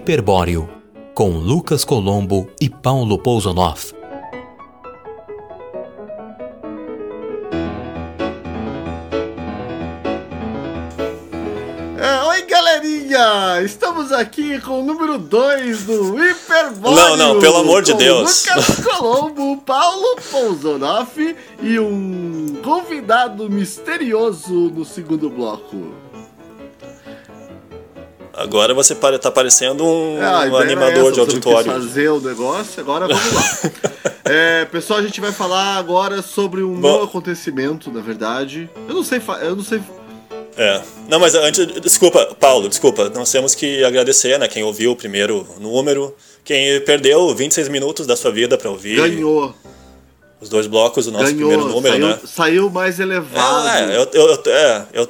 Hiperbóreo, com Lucas Colombo e Paulo Pousonoff. É, oi, galerinha! Estamos aqui com o número 2 do Hiperbóreo. Não, não, pelo amor de Deus. Lucas Colombo, Paulo Pousonoff e um convidado misterioso no segundo bloco. Agora você pare- tá parecendo um, É, a um animador essa, de auditório. fazer o negócio, agora vamos lá. É, pessoal, a gente vai falar agora sobre um Bom. acontecimento, na verdade. Eu não sei, eu não sei. É. Não, mas antes, desculpa, Paulo, desculpa. Nós temos que agradecer, né, quem ouviu o primeiro número, quem perdeu 26 minutos da sua vida pra ouvir Ganhou, os dois blocos do nosso ganhou, primeiro número, saiu, né? saiu mais elevado. É, é, eu, eu, eu- é, eu...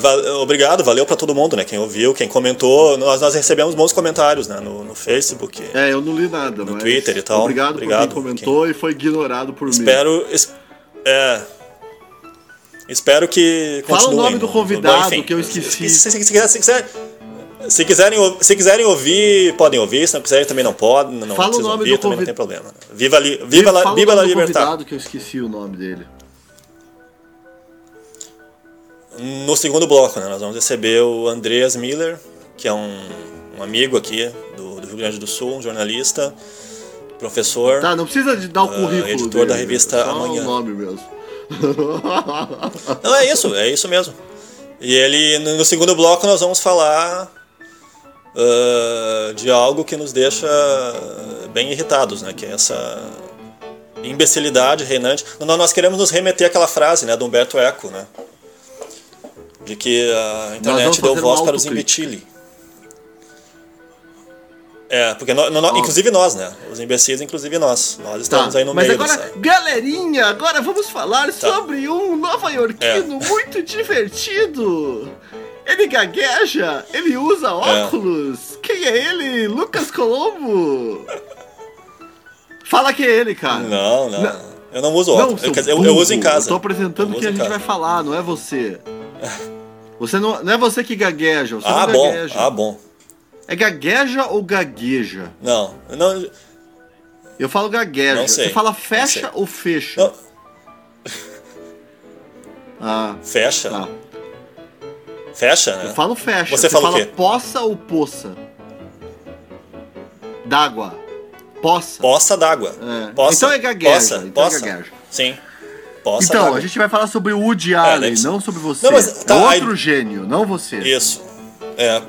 Va- obrigado, valeu pra todo mundo, né? Quem ouviu, quem comentou. Nós, nós recebemos bons comentários, né? No, no Facebook. É, eu não li nada, No Twitter e tal. Obrigado, Obrigado por quem comentou e foi ignorado por mim. Espero. es- é. Espero que Fala o nome do Bom, convidado, enfim, que eu esqueci. Se, se- se se quiser- se quiserem, se quiserem ouvir, podem ouvir. Se não quiserem, também não podem. Não Fala o nome ouvir, do também convid- não tem problema. né? Viva, li, viva, la, Fala o viva nome la do libertad. convidado que eu esqueci o nome dele. No segundo bloco, né, nós vamos receber o Andreas Miller, que é um, um amigo aqui do, do Rio Grande do Sul, um jornalista, professor. Tá, não precisa de dar o currículo Ah, editor dele, da revista só Amanhã. o nome mesmo. Não, é isso, é isso mesmo. E ele, no segundo bloco, nós vamos falar ah, de algo que nos deixa bem irritados, né? Que é essa imbecilidade reinante. Nós nós queremos nos remeter àquela frase, né, do Humberto Eco, né? De que a internet deu voz um para os imbecili. É, porque nó- nó- Ó. inclusive nós, né? Os imbecis, inclusive nós. Nós estamos Tá, aí no mas meio agora, dessa. galerinha, agora vamos falar Tá. sobre um nova-iorquino É. muito divertido. Ele gagueja, ele usa É. óculos. Quem é ele? Lucas Colombo. Fala que é ele, cara. Não, não. Não. Eu não uso Não, óculos. seu Eu, eu, eu uso em casa. Eu tô apresentando o que a gente vai falar, não é você. Você não, não é você que gagueja, você Ah, não bom. gagueja. Ah, bom. É gagueja ou gagueja? Não, não, Eu falo gagueja. Não sei, Você fala fecha ou fecha? não. Ah, Fecha. tá. Fecha, Eu né? falo fecha. Você fala o fala quê? poça ou poça? D'água. Poça. Poça d'água. É. Poça. Então é gagueja, Poça. então é Poça. gagueja. Sim. Poça Então, d'água. a gente vai falar sobre o Woody Allen, deve ser. não sobre você. Não, mas tá, é outro aí- gênio, não você. Isso. É.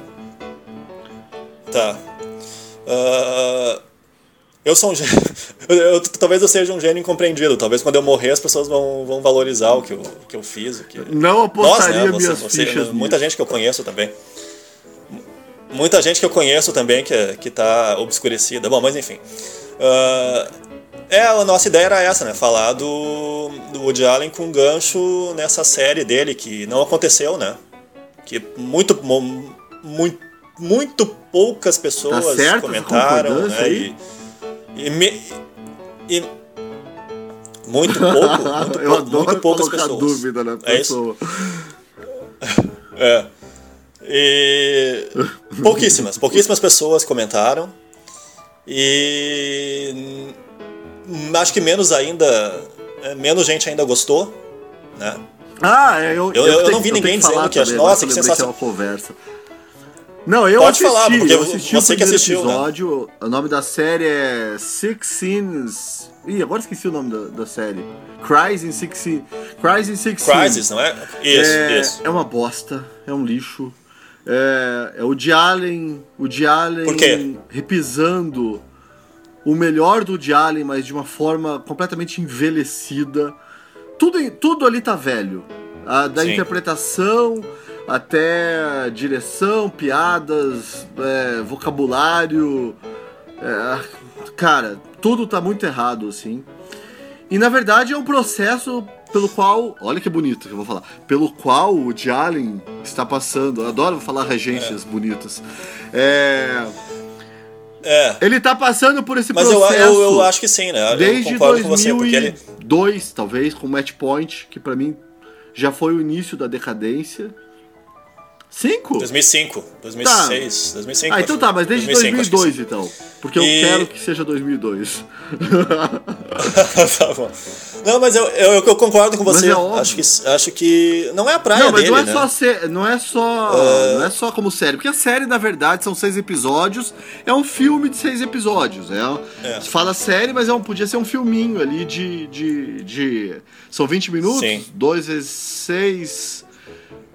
Tá. Ah, eu sou um gênio. eu- eu- talvez eu seja um gênio incompreendido. Talvez quando eu morrer as pessoas vão, vão valorizar o que eu, que eu fiz. O que... Não Nós, apostaria né? Você, minhas você- fichas muita gente que eu conheço também. Muita gente que eu conheço também que, que tá obscurecida. Bom, mas enfim. Ah, é, a nossa ideia era essa, né? Falar do, do Woody Allen com gancho nessa série dele, que não aconteceu, né? Que muito, muito, muito poucas pessoas Tá certo comentaram, né? E, e, me- e- muito pouco, muito, Eu adoro muito poucas pessoas. dúvida na É isso? pessoa. É. E pouquíssimas, pouquíssimas pessoas comentaram. E acho que menos ainda, é, menos gente ainda gostou, né? Ah, é, eu, Eu- eu tenho- não vi ninguém que dizendo que também, nossa, que eu sensação- é uma conversa. Não, eu Pode assisti, falar, porque eu assisti você que assistiu, né? episódio. O nome da série é Six Scenes. Ih, agora esqueci o nome da, da série. Cries in Six Scenes. Cries in Six Crisis, não é? Isso, é, isso. é uma bosta, é um lixo. É, é o de Allen, o de Allen Por quê? repisando o melhor do de Allen, mas de uma forma completamente envelhecida. Tudo, tudo ali tá velho. A, da Sim. interpretação até direção, piadas, é, vocabulário. é, cara, tudo tá muito errado, assim. E na verdade é um processo pelo qual. Olha que bonito que eu vou falar. Pelo qual o de Allen está passando. Eu adoro falar regências bonitas. É, É, ele tá passando por esse mas eu, processo. eu, eu acho que sim, né? Desde eu com você, porque ele. 2002, talvez, com Match Point, que pra mim já foi o início da decadência. Cinco? 2005, 2006, 2005. Ah, então tá, mas desde 2005, acho que 2002 sim. então. Porque eu E- quero que seja 2002. tá bom. Não, mas eu, eu, eu concordo com você. é acho, que, acho que não é a praia Não, mas dele, não é né? só sé- não é só não é só como série, porque a série na verdade são seis episódios, é um filme de seis episódios, é, É. fala série, mas é um, podia ser um filminho ali de, de, de são 20 minutos, Sim. dois vezes seis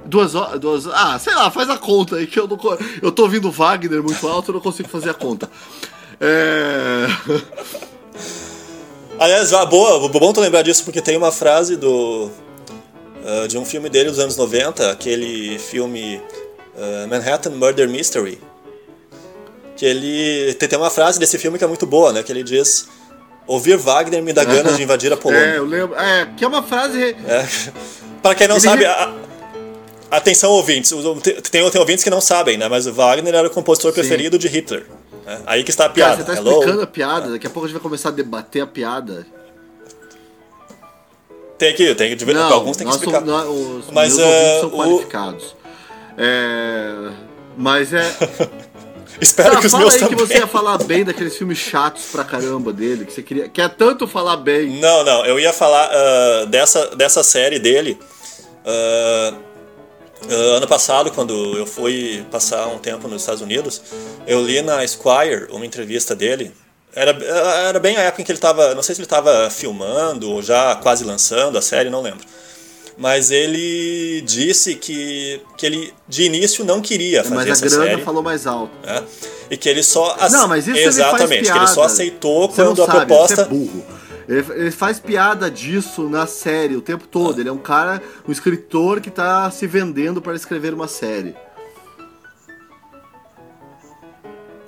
Duas horas, duas Ah, sei lá, faz a conta aí que eu não. Eu tô ouvindo Wagner muito alto, eu não consigo fazer a conta. É. Aliás, ah, boa, bom tu lembrar disso, porque tem uma frase do. ah, de um filme dele dos anos 90, aquele filme ah, Manhattan Murder Mystery. Que ele. Tem, tem uma frase desse filme que é muito boa, né? Que ele diz. Ouvir Wagner me dá ganas de invadir a É, Polônia. eu lembro. É, que é uma frase. É. Pra quem não Ele sabe, re- a- atenção ouvintes, tem, tem ouvintes que não sabem, né? Mas Wagner era o compositor Sim. preferido de Hitler. Né? Aí que está a Cara, piada. você tá Hello? explicando a piada, daqui a pouco a gente vai começar a debater a piada. Tem que, tem que, Não, alguns tem que explicar. somos- nós- os Mas, meus ouvintes é, são o- qualificados. É, Mas é. Espero Tá, que os fala meus aí também. que você ia falar bem daqueles filmes chatos pra caramba dele, que você queria. Quer tanto falar bem. Não, não, eu ia falar ah, dessa, dessa série dele. ah, ah, ano passado, quando eu fui passar um tempo nos Estados Unidos, eu li na Esquire uma entrevista dele. Era, era bem a época em que ele estava, não sei se ele estava filmando ou já quase lançando a série, não lembro. Mas ele disse que, que ele de início não queria fazer Mas a essa grana série. falou mais alto. né? E que ele só ace- Não, mas isso exatamente, ele faz que piada. ele só aceitou Você quando a proposta Você é burro. Ele, faz piada disso na série o tempo todo. Ele é um cara, um escritor que tá se vendendo para escrever uma série.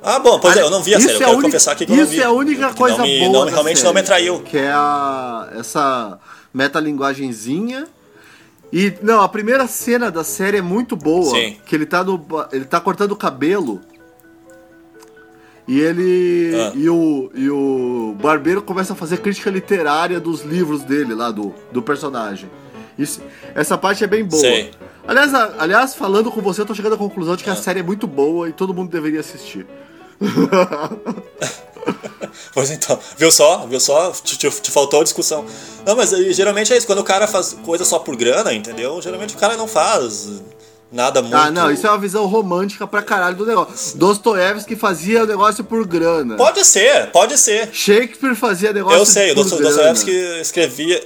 Ah, bom, pois é, eu não vi a Isso série, eu é quero confessar aqui que eu não Isso vi. é a única coisa não me, boa não, realmente série, não me atraiu. Que é a, essa metalinguagenzinha. E, não, a primeira cena da série é muito boa. Sim. Que ele tá, no, ele tá cortando o cabelo. E ele. Ah. E, o, e o barbeiro começa a fazer crítica literária dos livros dele lá, do, do personagem. Isso, essa parte é bem boa. Sei. Aliás, a- aliás, falando com você, eu tô chegando à conclusão de que a Ah. série é muito boa e todo mundo deveria assistir. Pois então, viu só? Viu só? Te, te- te faltou a discussão. Não, mas aí, geralmente é isso, quando o cara faz coisa só por grana, entendeu? Geralmente o cara não faz nada muito. Ah, não, isso é uma visão romântica pra caralho do negócio. Dostoiévski fazia o negócio por grana. Pode ser, pode ser. Shakespeare fazia negócio Eu sei, por Dosto- grana. Dostoevsky escrevia.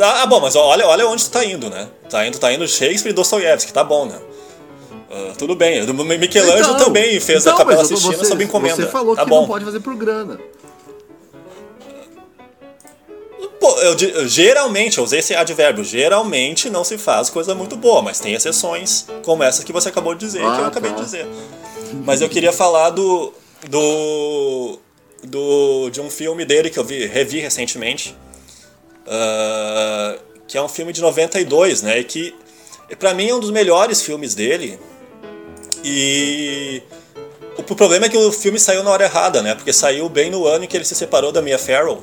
Ah, bom, mas olha, olha onde tu tá indo, né? Tá indo, tá indo Shakespeare e Dostoiévski, tá bom, né? Ah, tudo bem. Michelangelo Então, também fez então, a Capela Sistina você, sob encomenda. Você falou tá que bom. não pode fazer por grana. Eu geralmente, eu usei esse advérbio, geralmente não se faz coisa muito boa, mas tem exceções, como essa que você acabou de dizer, que eu Ah, acabei tá. de dizer. Mas eu queria falar do, do, do de um filme dele que eu vi, revi recentemente, ah, que é um filme de 92, né, e que pra mim é um dos melhores filmes dele, e o problema é que o filme saiu na hora errada, né, porque saiu bem no ano em que ele se separou da Mia Farrow,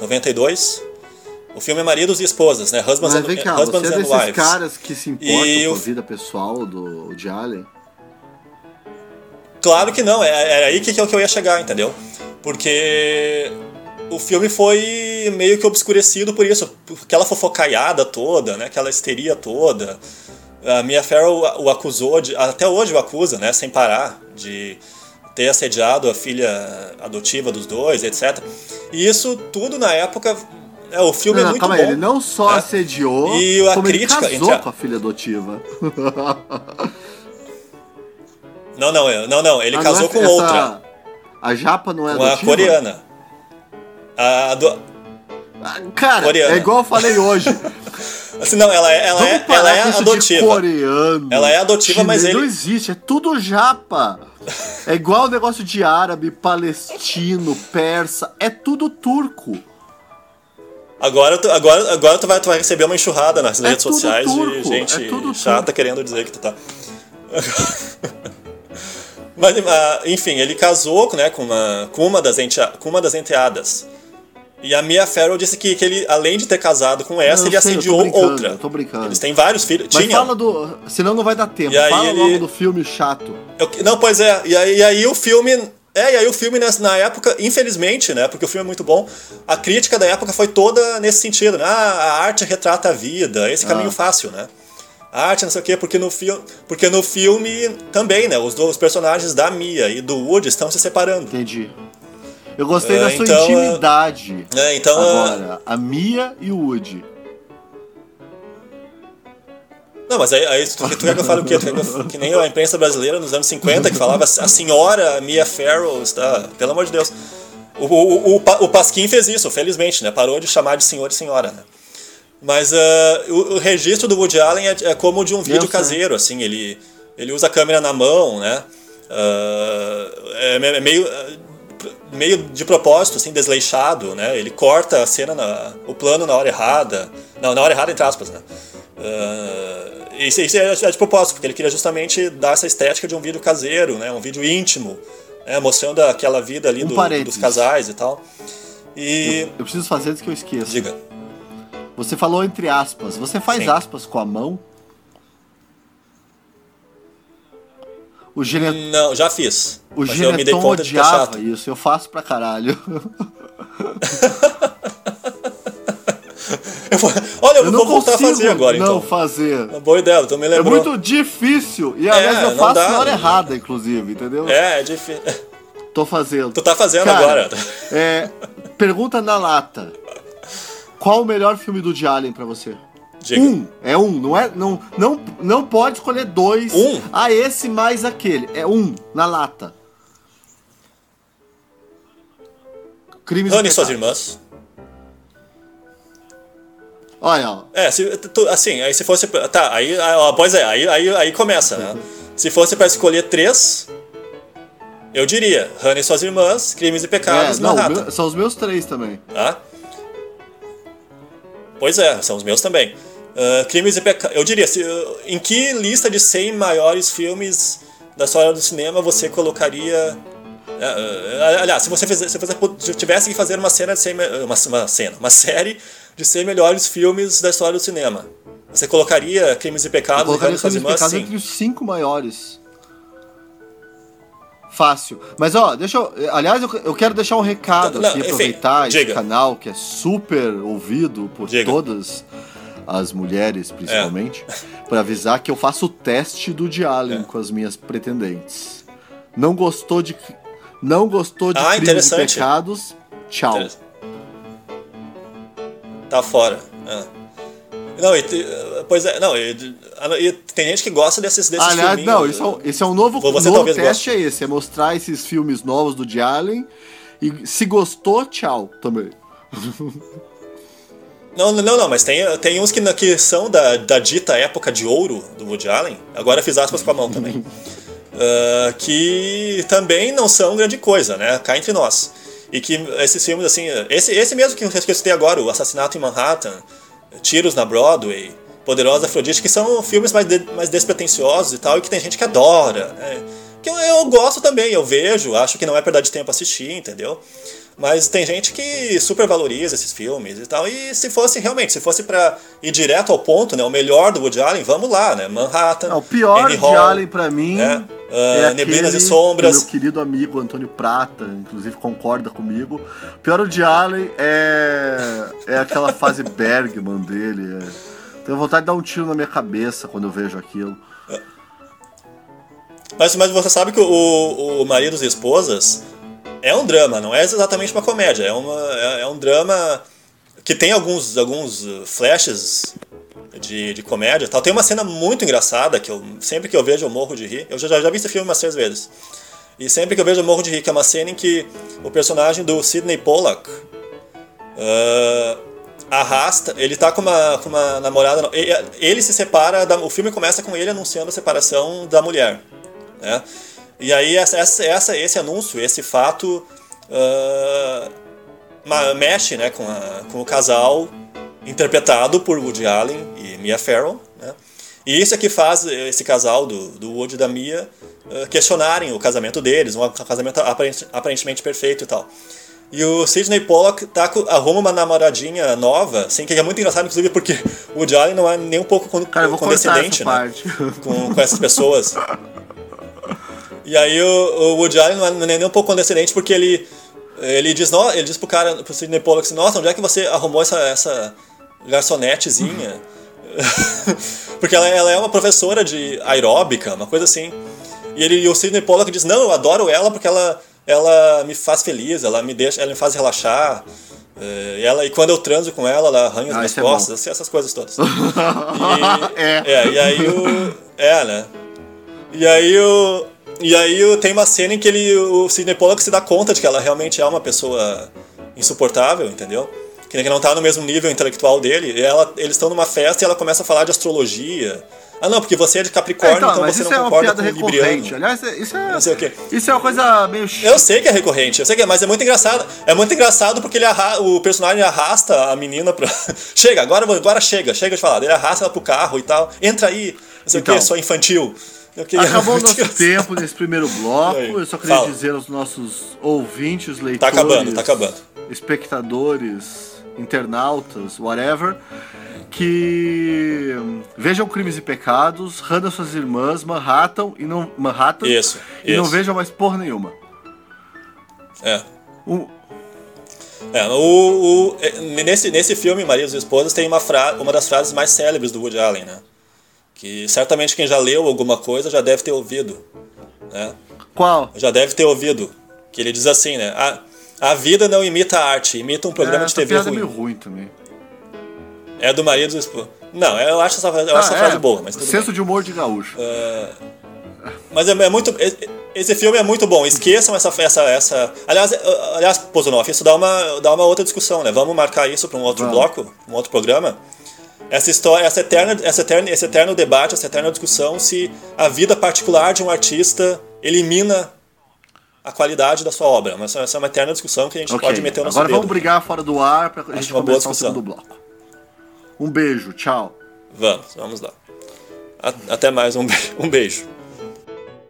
92. O filme é Maridos e Esposas, né? Husbands, Mas and, vem cá, Husbands você é desses Wives. caras que se importam E com a vida pessoal do Woody Allen? Claro que não, é, é aí que, é o que eu ia chegar, entendeu? Porque o filme foi meio que obscurecido por isso, por aquela fofocaiada toda, né? Aquela histeria toda. A Mia Farrow o acusou, de, até hoje o acusa, né? Sem parar, de ter assediado a filha adotiva dos dois, etc. E isso tudo na época... É, o filme não, é não, muito calma bom. aí, ele não só né? assediou, E a como ele crítica casou entre a- com a filha adotiva. Não, não, é- não, não. Ele Ah, não casou é com essa- outra, A japa não é com a adotiva? coreana. A do... Ah, Cara, Coreana. é igual eu falei hoje. Assim, não, ela é, ela Vamos é, ela é adotiva. Coreano. Ela é adotiva, mas ele- Não existe, é tudo japa. É igual o negócio de árabe, palestino, persa, é tudo turco. Agora, tu, agora, agora tu, vai, tu vai receber uma enxurrada nas É redes sociais de turco, gente é chata turco. querendo dizer que tu tá. Mas, ah, enfim, ele casou né, com, uma, com, uma das entea, com uma das enteadas. E a Mia Farrow disse que, que ele, além de ter casado com essa, Não, ele sei, assediou outra. eu tô brincando. Eles têm vários filhos. Mas Tinha. fala do. Senão não vai dar tempo. E aí fala ele- logo do filme chato. Eu- não, pois é. E aí, e aí o filme. É, e aí o filme nessa- na época, infelizmente, né? Porque o filme é muito bom, a crítica da época foi toda nesse sentido, né? Ah, a arte retrata a vida, esse caminho Ah. fácil, né? A arte, não sei o quê, porque no, filme, porque no filme também, né? Os dois personagens da Mia e do Woody estão se separando. Entendi. Eu gostei É, da sua então, é- intimidade. É, então. ah, Agora, a Mia e o Woody. Não, mas aí, aí tu, tu quer que eu fale o quê? Tu quer que, eu- que nem a imprensa brasileira nos anos 50 que falava a senhora Mia Farrow está. Pelo amor de Deus. O, o, o, o Pasquim fez isso, felizmente, né? Parou de chamar de senhor e senhora, né? Mas ah, o, o registro do Woody Allen é, é como o de um vídeo sei. caseiro, assim, ele, ele usa a câmera na mão, né? É, me- é meio, ah, meio de propósito, assim, desleixado, né? Ele corta a cena, na, o plano na hora errada. Não, na hora errada, entre aspas, né? Ah, isso, isso é, é de propósito, porque ele queria justamente dar essa estética de um vídeo caseiro, né? Um vídeo íntimo, né? Mostrando aquela vida ali Um do- dos casais e tal. E... Eu preciso fazer antes que eu esqueça. Diga. Você falou entre aspas. Você faz Sim. aspas com a mão? O, gene... Não, já fiz. o mas eu me dei conta de que é chato. isso. Eu faço pra caralho. Eu vou- Olha, eu, Eu vou não voltar a fazer agora, não então. fazer. Uma boa ideia, tu me É lembrou. muito difícil. E aliás, É, eu não faço dá. na hora errada, inclusive, entendeu? É, é difícil. Tô fazendo. Tu tá fazendo Cara, agora. É, pergunta na lata. Qual o melhor filme do Woody Allen pra você? Diga. Um, é um, não é? Não, não, não pode escolher dois. Um? Ah, esse mais aquele. É um, na lata. Crimes e e suas irmãs. Olha, ó. É, se, tu- assim, aí se fosse. Tá, aí, aí, ó, pois é, aí, aí, aí começa, né? Se fosse pra escolher três, eu diria: Hannah e suas irmãs, Crimes e Pecados, É, não, meu- são os meus três também. Tá? Pois é, são os meus também. Ah, Crimes e Pecados. Eu diria, se, uh, em que lista de 100 maiores filmes da história do cinema você colocaria. ah, ah, aliás, se você, fizer, se você tivesse que fazer uma cena de 100, me- uma, uma cena, uma série de 100 melhores filmes da história do cinema, você colocaria Crimes e Pecados e colocaria e Crimes e? Pecados Sim. entre os cinco maiores. Fácil. Mas ó, deixa eu. Aliás, eu, eu quero deixar um recado Não, aqui, enfim, aproveitar esse diga. canal que é super ouvido por Diga. todas as mulheres, principalmente, É. para avisar que eu faço o teste do Allen É. com as minhas pretendentes. Não gostou de. Não gostou de Ah, crimes e pecados? Tchau. Tá fora. é. Não, e, pois é, não, e, e tem gente que gosta desses, desses Aliás, filminhos. não, esse é, um, esse é um novo, Você novo teste, é esse, é mostrar esses filmes novos do Allen e se gostou, tchau também. Não, não, não, mas tem, tem uns que, que são da, da dita época de ouro do Woody Allen. Agora fiz aspas com a mão também. Ah, que também não são grande coisa, né? Cá entre nós. E que esses filmes, assim. Esse, esse mesmo que eu citei agora, O Assassinato em Manhattan, Tiros na Broadway, Poderosa Afrodite, que são filmes mais, de- mais despretensiosos e tal, e que tem gente que adora, né? Que eu, eu gosto também, eu vejo, acho que não é perda de tempo assistir, entendeu? Mas tem gente que super valoriza esses filmes e tal. E se fosse realmente, se fosse pra ir direto ao ponto, né? O melhor do Woody Allen, vamos lá, né? Manhattan. Não, o pior Annie de Hall, Allen pra mim é, é, ah, Neblinas e Sombras. que o meu querido amigo Antônio Prata, inclusive concorda comigo. O pior de Allen é, é aquela fase Bergman dele. é. Tenho vontade de dar um tiro na minha cabeça quando eu vejo aquilo. Mas, mas você sabe que o, o Maridos e Esposas é um drama, não é exatamente uma comédia. É, uma, é, é um drama que tem alguns, alguns flashes de, de comédia tal. Tem uma cena muito engraçada que eu, sempre que eu vejo eu morro de rir. Eu já, já vi esse filme umas três vezes. E sempre que eu vejo eu morro de rir, que é uma cena em que o personagem do Sidney Pollack ah, arrasta. Ele tá com uma, com uma namorada. Ele, ele se separa. Da, o filme começa com ele anunciando a separação da mulher. Né? E aí essa, essa, esse anúncio, esse fato ma- mexe né, com, a- com o casal interpretado por Woody Allen e Mia Farrow. Né? E isso é que faz esse casal do, do Woody e da Mia ah, questionarem o casamento deles, um casamento aparente- aparentemente perfeito e tal. E o Sidney Pollock tá, arruma uma namoradinha nova, assim, que é muito engraçado, inclusive, porque o Woody Allen não é nem um pouco Cara, condescendente, né? com, com essas pessoas. E aí o, o Woody Allen não é nem um pouco condescendente porque ele ele diz, no, ele diz pro cara, pro Sidney Pollock assim, nossa, onde é que você arrumou essa, essa garçonetezinha? porque ela, ela é uma professora de aeróbica, uma coisa assim. E, ele, e o Sidney Pollock diz, não, eu adoro ela porque ela, ela me faz feliz, ela me deixa, ela me faz relaxar. Eh, E, ela, e quando eu transo com ela, ela arranha as Ah, minhas é costas, bom. assim, essas coisas todas. E, É. é, e aí o. É, né? E aí o. E aí tem uma cena em que ele, o Sidney Pollock se dá conta de que ela realmente é uma pessoa insuportável, entendeu? Que não tá no mesmo nível intelectual dele. E ela, eles estão numa festa e ela começa a falar de astrologia. Ah, não, porque você é de É, Capricórnio, então, então, mas você não é uma concorda piada com o Libriano. Aliás, é- isso é, Não sei o quê. isso é uma coisa meio Eu sei que é recorrente, eu sei que é, mas é muito engraçado. É muito engraçado porque ele arra o personagem arrasta a menina pra. chega, agora, agora chega, chega de falar. Ele arrasta ela pro carro e tal. Entra aí, não sei Então. o que, sua infantil. Eu queria- Acabou o nosso tempo nesse primeiro bloco. Eu só queria Fala. dizer aos nossos ouvintes, leitores, Tá acabando, tá acabando. espectadores, internautas, whatever, que hum, vejam Crimes e Pecados, Hannah suas irmãs, Manhattan e não Manhattan Isso, e não isso. vejam mais porra nenhuma. É. Um- É, o, o- é, nesse, nesse filme, Maria e Esposas, tem uma, fra uma das frases mais célebres do Woody Allen, né? Que certamente quem já leu alguma coisa já deve ter ouvido. Né? qual? Já deve ter ouvido. Que ele diz assim, né? A, a vida não imita a arte, imita um programa É, de essa TV piada ruim. é meio ruim também. É do marido do esposo. Não, eu acho essa, eu acho essa Ah, frase é, boa, mas tudo Senso bem. de humor de gaúcho. Mas é, é muito. Esse filme é muito bom. Esqueçam essa. essa, essa... Aliás, eh, aliás, Pozonoff, isso dá uma, dá uma outra discussão, né? Vamos marcar isso para um outro Vamos. bloco, um outro programa. Essa história, essa eterna, essa eterna, esse eterno debate, essa eterna discussão se a vida particular de um artista elimina a qualidade da sua obra. Mas essa é uma eterna discussão que a gente Ok, pode meter o nosso agora dedo. vamos brigar fora do ar pra gente uma começar o discussão. segundo bloco. Um beijo, tchau. Vamos, vamos lá. A- Até mais, um be- um beijo.